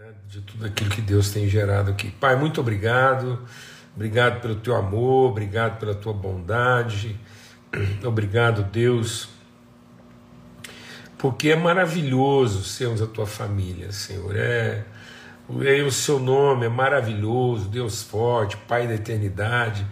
né, de tudo aquilo que Deus tem gerado aqui. Pai, muito obrigado. Obrigado pelo teu amor, obrigado pela tua bondade. Obrigado, Deus, porque é maravilhoso sermos a tua família, Senhor. É, é o seu nome é maravilhoso, Deus forte, Pai da eternidade,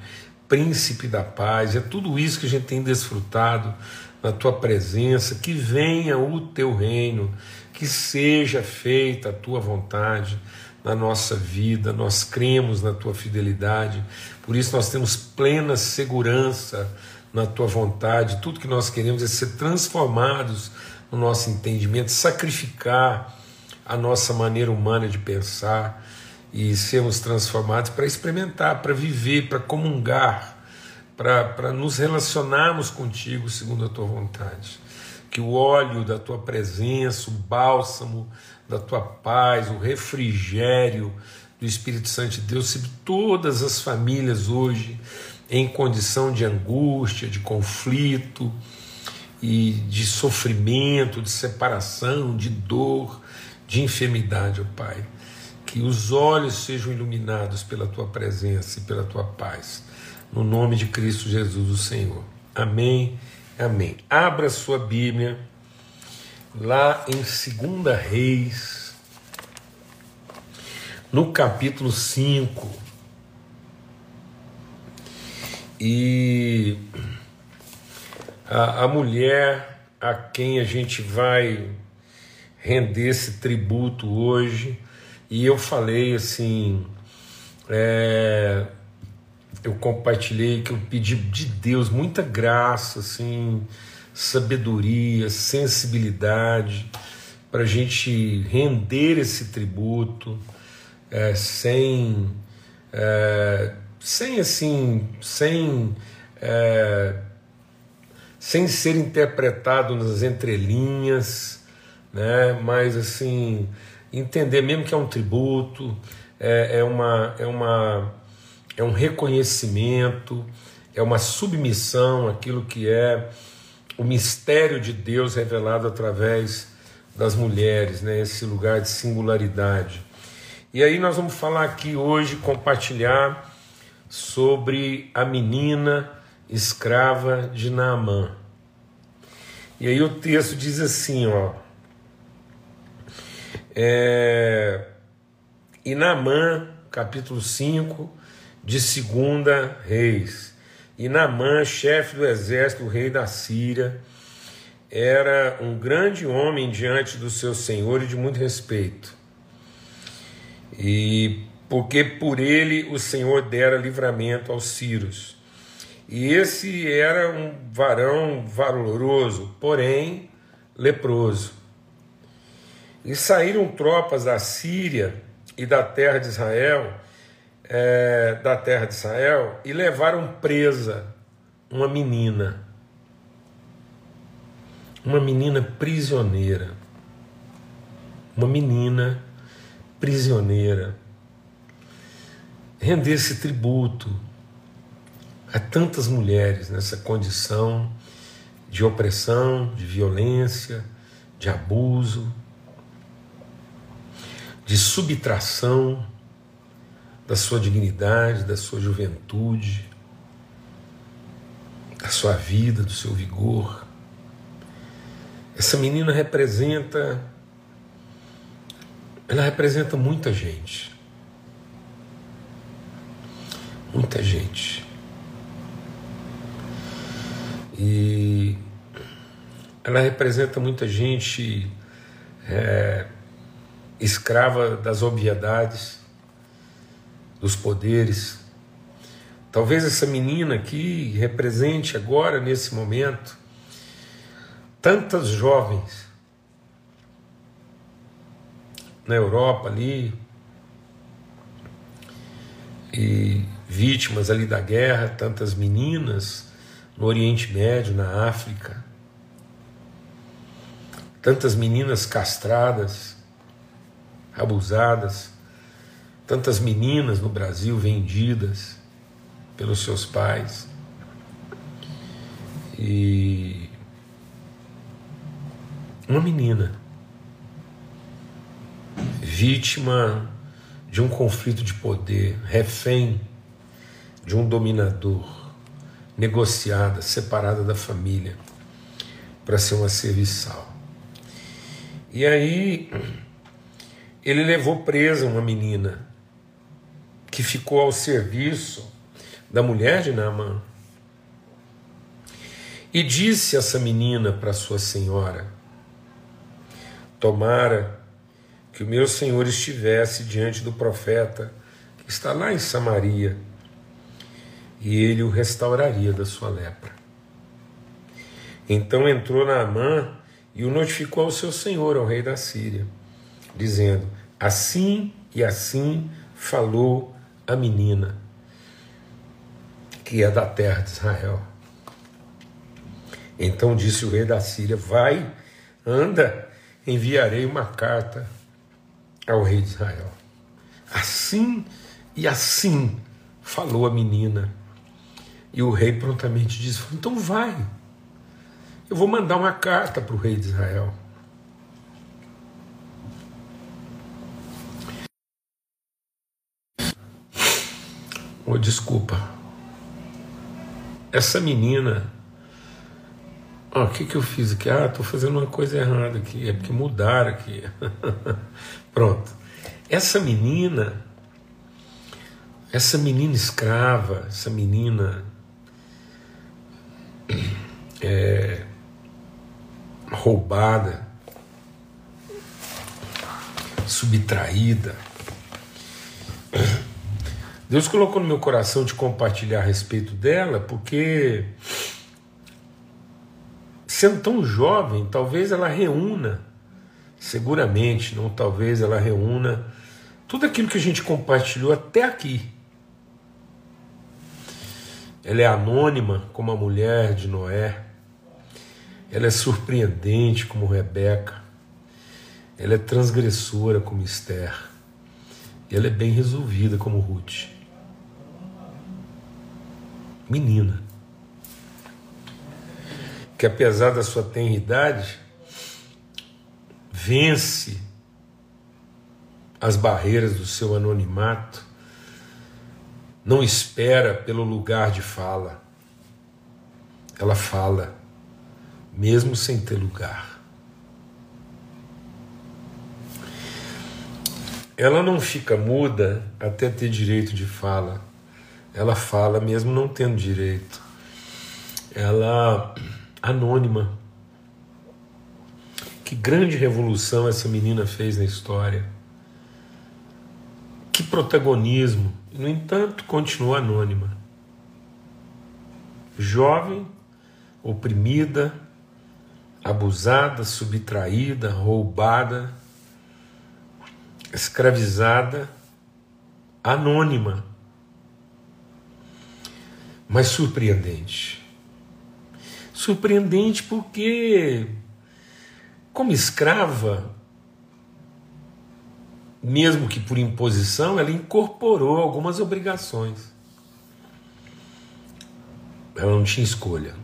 Príncipe da paz. É tudo isso que a gente tem desfrutado na tua presença. Que venha o teu reino, que seja feita a tua vontade na nossa vida, nós cremos na tua fidelidade, por isso nós temos plena segurança na tua vontade. Tudo que nós queremos é ser transformados no nosso entendimento, sacrificar a nossa maneira humana de pensar e sermos transformados para experimentar, para viver, para comungar, para nos relacionarmos contigo segundo a tua vontade. Que o óleo da tua presença, o bálsamo da tua paz, o refrigério do Espírito Santo de Deus sobre todas as famílias hoje em condição de angústia, de conflito e de sofrimento, de separação, de dor, de enfermidade, ó Pai. Que os olhos sejam iluminados pela tua presença e pela tua paz. No nome de Cristo Jesus, o Senhor. Amém. Amém. Abra sua Bíblia lá em 2 Reis, no capítulo 5. E a, a mulher a quem a gente vai render esse tributo hoje, e eu falei assim, é, eu compartilhei que eu pedi de Deus muita graça, assim, sabedoria, sensibilidade, para a gente render esse tributo é, sem, é, sem assim, sem, é, sem ser interpretado nas entrelinhas, né? Mas assim entender mesmo que é um tributo, é, é uma, é uma, é um reconhecimento, é uma submissão àquilo que é o mistério de Deus revelado através das mulheres, né, esse lugar de singularidade. E aí nós vamos falar aqui hoje, compartilhar sobre a menina escrava de Naamã. E aí o texto diz assim, ó. É, e Naamã, capítulo 5, de segunda Reis. E Naamã, chefe do exército rei da Síria, era um grande homem diante do seu senhor e de muito respeito. E porque por ele o Senhor dera livramento aos sírios. E esse era um varão valoroso, porém leproso. E saíram tropas da Síria e da terra de Israel é, da terra de Israel e levaram presa uma menina, uma menina prisioneira, uma menina prisioneira, render esse tributo a tantas mulheres nessa condição de opressão, de violência, de abuso, de subtração da sua dignidade, da sua juventude, da sua vida, do seu vigor. Essa menina representa ela representa muita gente. Muita gente. E ela representa muita gente é, escrava das obviedades, dos poderes. Talvez essa menina aqui represente agora, nesse momento, tantas jovens na Europa ali, e vítimas ali da guerra, tantas meninas no Oriente Médio, na África, tantas meninas castradas, abusadas tantas meninas no Brasil vendidas pelos seus pais. E uma menina vítima de um conflito de poder, refém de um dominador, negociada, separada da família, para ser uma serviçal. E aí ele levou presa uma menina que ficou ao serviço da mulher de Naamã. E disse essa menina para sua senhora: Tomara que o meu senhor estivesse diante do profeta que está lá em Samaria, e ele o restauraria da sua lepra. Então entrou Naamã e o notificou ao seu senhor, ao rei da Síria, dizendo: Assim e assim falou a menina, que é da terra de Israel. Então disse o rei da Síria: Vai, anda, enviarei uma carta ao rei de Israel. Assim e assim falou a menina. E o rei prontamente disse: Então vai, eu vou mandar uma carta para o rei de Israel. Oh, desculpa. Essa menina. O oh, que, que eu fiz aqui? Ah, estou fazendo uma coisa errada aqui. É porque mudaram aqui. Pronto. Essa menina. Essa menina escrava, essa menina. É, roubada, subtraída. Deus colocou no meu coração de compartilhar a respeito dela, porque sendo tão jovem, talvez ela reúna, seguramente, não talvez ela reúna tudo aquilo que a gente compartilhou até aqui. Ela é anônima como a mulher de Noé. Ela é surpreendente como Rebeca. Ela é transgressora como Esther. E ela é bem resolvida como Ruth. Menina. Que apesar da sua tenridade, vence as barreiras do seu anonimato, não espera pelo lugar de fala. Ela fala mesmo sem ter lugar. Ela não fica muda até ter direito de fala. Ela fala mesmo não tendo direito. Ela anônima. Que grande revolução essa menina fez na história. Que protagonismo. No entanto, continua anônima. Jovem, oprimida, abusada, subtraída, roubada, escravizada, anônima, mas surpreendente. Surpreendente porque, como escrava, mesmo que por imposição, ela incorporou algumas obrigações. Ela não tinha escolha.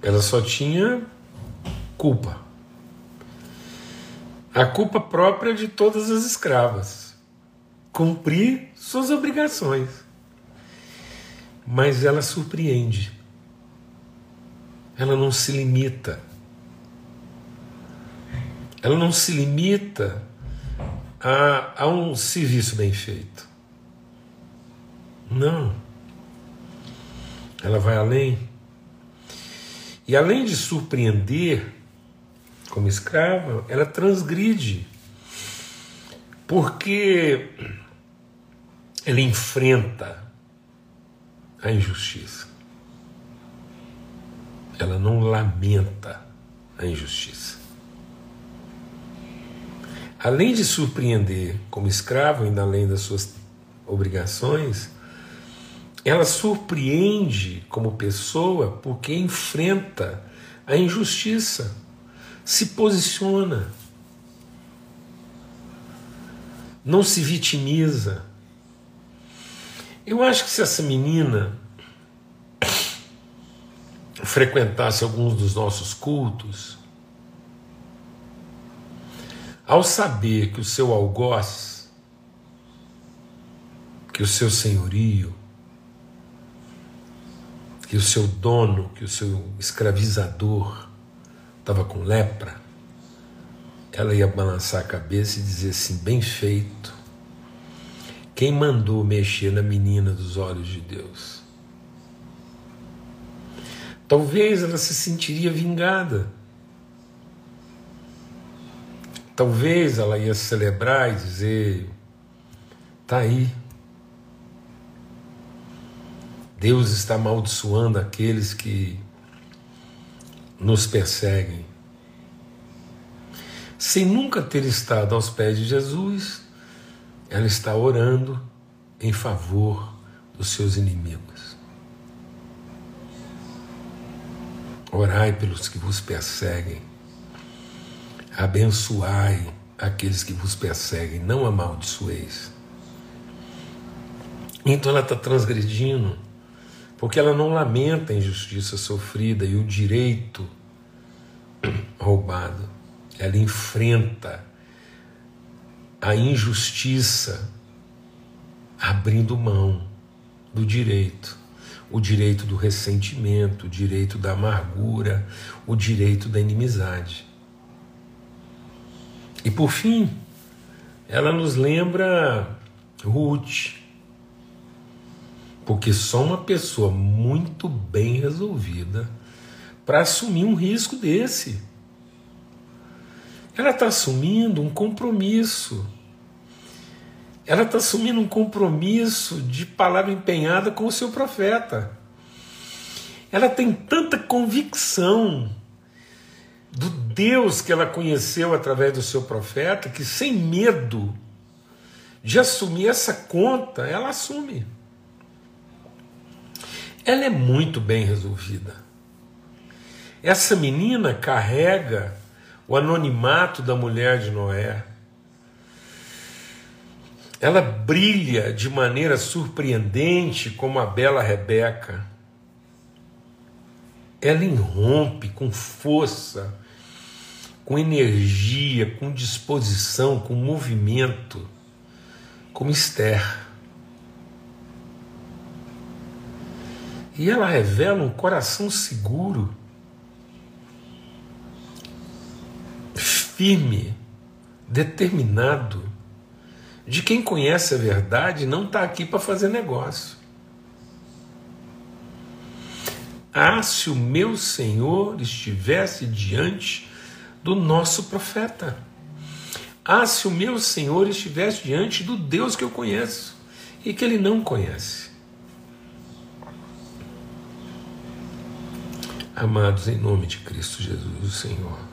Ela só tinha culpa. A culpa própria de todas as escravas. Cumprir suas obrigações. Mas ela surpreende. Ela não se limita. Ela não se limita a, a um serviço bem feito. Não. Ela vai além. E além de surpreender como escrava, ela transgride, porque ela enfrenta a injustiça. Ela não lamenta a injustiça. Além de surpreender como escravo, ainda além das suas obrigações, ela surpreende como pessoa porque enfrenta a injustiça, se posiciona, não se vitimiza. Eu acho que se essa menina frequentasse alguns dos nossos cultos, ao saber que o seu algoz, que o seu senhorio, que o seu dono, que o seu escravizador estava com lepra, ela ia balançar a cabeça e dizer assim: bem feito. Quem mandou mexer na menina dos olhos de Deus? Talvez ela se sentiria vingada. Talvez ela ia celebrar e dizer: tá aí. Deus está amaldiçoando aqueles que nos perseguem sem nunca ter estado aos pés de Jesus, ela está orando em favor dos seus inimigos. Orai pelos que vos perseguem, abençoai aqueles que vos perseguem, não amaldiçoeis. Então ela está transgredindo, porque ela não lamenta a injustiça sofrida e o direito roubado ela enfrenta a injustiça abrindo mão do direito, o direito do ressentimento, o direito da amargura, o direito da inimizade. E por fim, ela nos lembra Ruth, porque só uma pessoa muito bem resolvida para assumir um risco desse. Ela está assumindo um compromisso. Ela está assumindo um compromisso de palavra empenhada com o seu profeta. Ela tem tanta convicção do Deus que ela conheceu através do seu profeta que, sem medo de assumir essa conta, ela assume. Ela é muito bem resolvida. Essa menina carrega o anonimato da mulher de Noé. Ela brilha de maneira surpreendente como a bela Rebeca. Ela irrompe com força, com energia, com disposição, com movimento, como Esther. E ela revela um coração seguro firme, determinado, de quem conhece a verdade não está aqui para fazer negócio. Ah, se o meu Senhor estivesse diante do nosso profeta. Ah, se o meu Senhor estivesse diante do Deus que eu conheço e que ele não conhece. Amados, em nome de Cristo Jesus, o Senhor.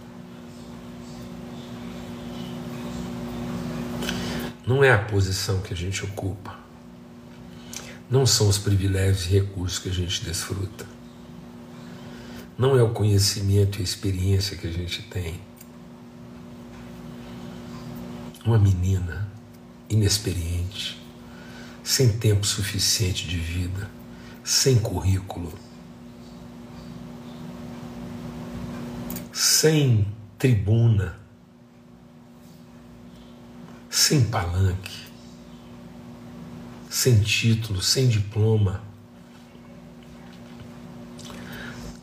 Não é a posição que a gente ocupa. Não são os privilégios e recursos que a gente desfruta. Não é o conhecimento e a experiência que a gente tem. Uma menina inexperiente, sem tempo suficiente de vida, sem currículo, sem tribuna, sem palanque, sem título, sem diploma,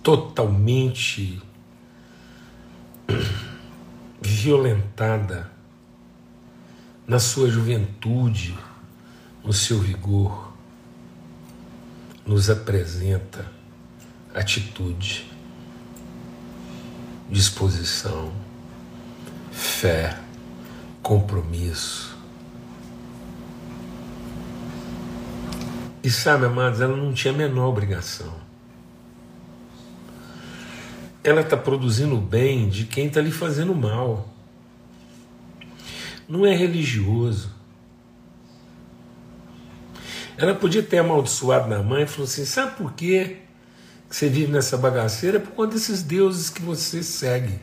totalmente violentada na sua juventude, no seu vigor, nos apresenta atitude, disposição, fé compromisso. E sabe, amados, ela não tinha a menor obrigação. Ela está produzindo o bem de quem está lhe fazendo mal. Não é religioso. Ela podia ter amaldiçoado na mãe e falou assim: sabe por quê que você vive nessa bagaceira? É por conta desses deuses que você segue.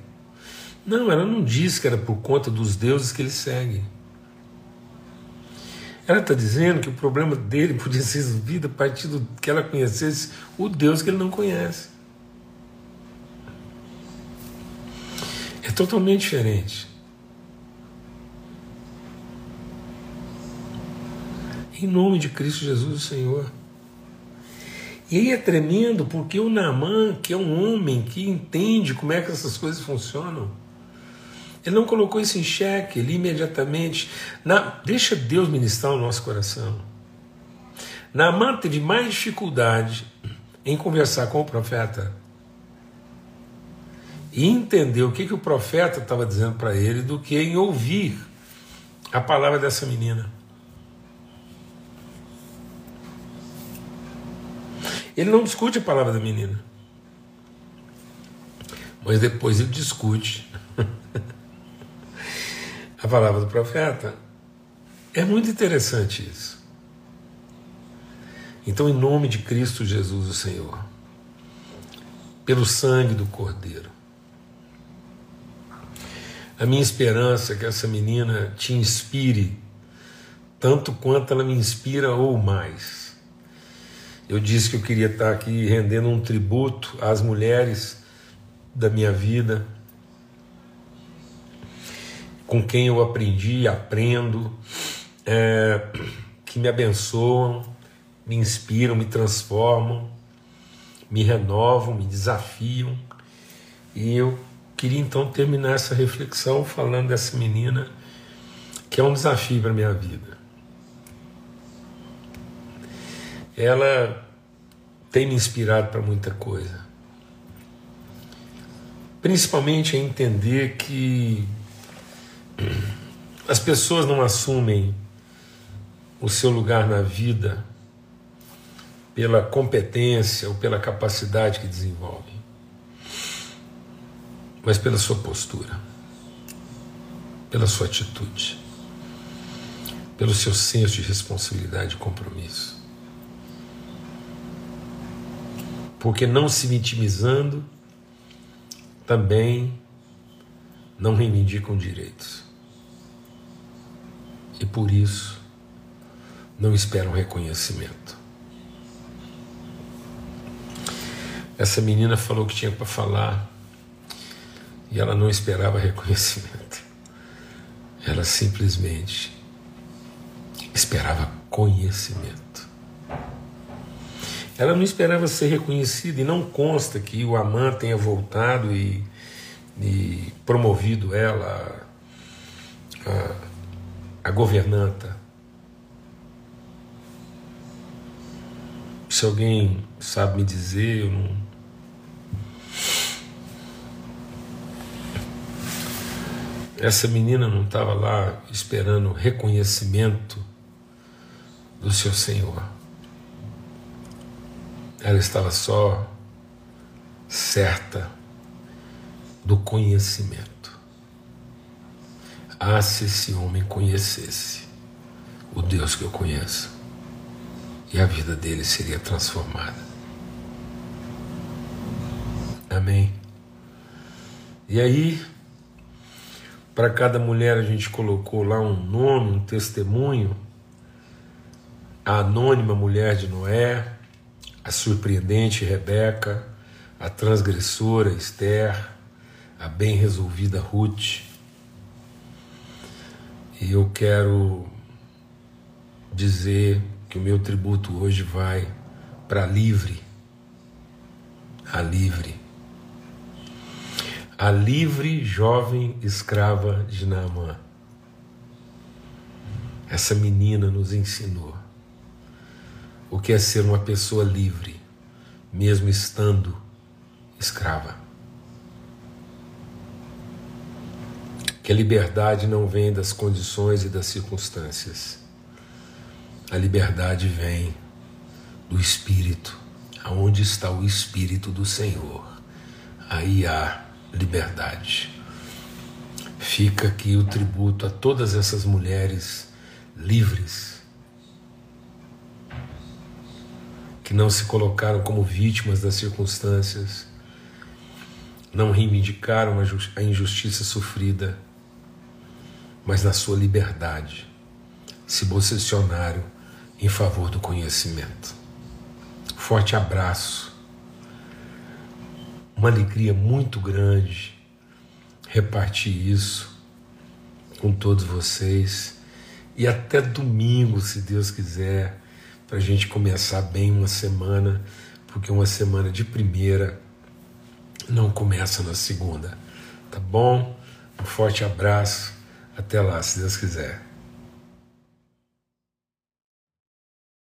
Não, ela não diz que era por conta dos deuses que ele segue. Ela está dizendo que o problema dele podia ser resolvido a partir do que ela conhecesse o Deus que ele não conhece. É totalmente diferente. Em nome de Cristo Jesus, o Senhor. E aí é tremendo porque o Naamã, que é um homem que entende como é que essas coisas funcionam, ele não colocou isso em xeque, ele imediatamente. Na, deixa Deus ministrar o nosso coração. Naamã teve mais dificuldade em conversar com o profeta e entender o que, que o profeta estava dizendo para ele do que em ouvir a palavra dessa menina. Ele não discute a palavra da menina. Mas depois ele discute a palavra do profeta. É muito interessante isso. Então, em nome de Cristo Jesus, o Senhor, pelo sangue do Cordeiro, a minha esperança é que essa menina te inspire tanto quanto ela me inspira ou mais eu disse que eu queria estar aqui rendendo um tributo às mulheres da minha vida, com quem eu aprendi, aprendo, é, que me abençoam, me inspiram, me transformam, me renovam, me desafiam. E eu queria então terminar essa reflexão falando dessa menina que é um desafio para a minha vida. ela tem me inspirado para muita coisa. Principalmente a entender que as pessoas não assumem o seu lugar na vida pela competência ou pela capacidade que desenvolvem, mas pela sua postura, pela sua atitude, pelo seu senso de responsabilidade e compromisso. porque não se vitimizando, também não reivindicam direitos. E por isso não esperam reconhecimento. Essa menina falou que tinha para falar e ela não esperava reconhecimento. Ela simplesmente esperava conhecimento. Ela não esperava ser reconhecida e não consta que o Amã tenha voltado e, e promovido ela a, a governanta. Se alguém sabe me dizer, eu não. Essa menina não estava lá esperando reconhecimento do seu Senhor. Ela estava só certa do conhecimento. Ah, se esse homem conhecesse o Deus que eu conheço, e a vida dele seria transformada. Amém. E aí, para cada mulher a gente colocou lá um nome, um testemunho. A anônima mulher de Noé, a surpreendente Rebeca, a transgressora Esther, a bem resolvida Ruth. E eu quero dizer que o meu tributo hoje vai para livre, a livre, a livre jovem escrava de Naamã. Essa menina nos ensinou o que é ser uma pessoa livre, mesmo estando escrava. Que a liberdade não vem das condições e das circunstâncias. A liberdade vem do Espírito. Aonde está o Espírito do Senhor, aí há liberdade. Fica aqui o tributo a todas essas mulheres livres que não se colocaram como vítimas das circunstâncias, não reivindicaram a injustiça sofrida, mas na sua liberdade se posicionaram em favor do conhecimento. Forte abraço, uma alegria muito grande repartir isso com todos vocês e até domingo, se Deus quiser, para a gente começar bem uma semana, porque uma semana de primeira não começa na segunda. Tá bom? Um forte abraço. Até lá, se Deus quiser.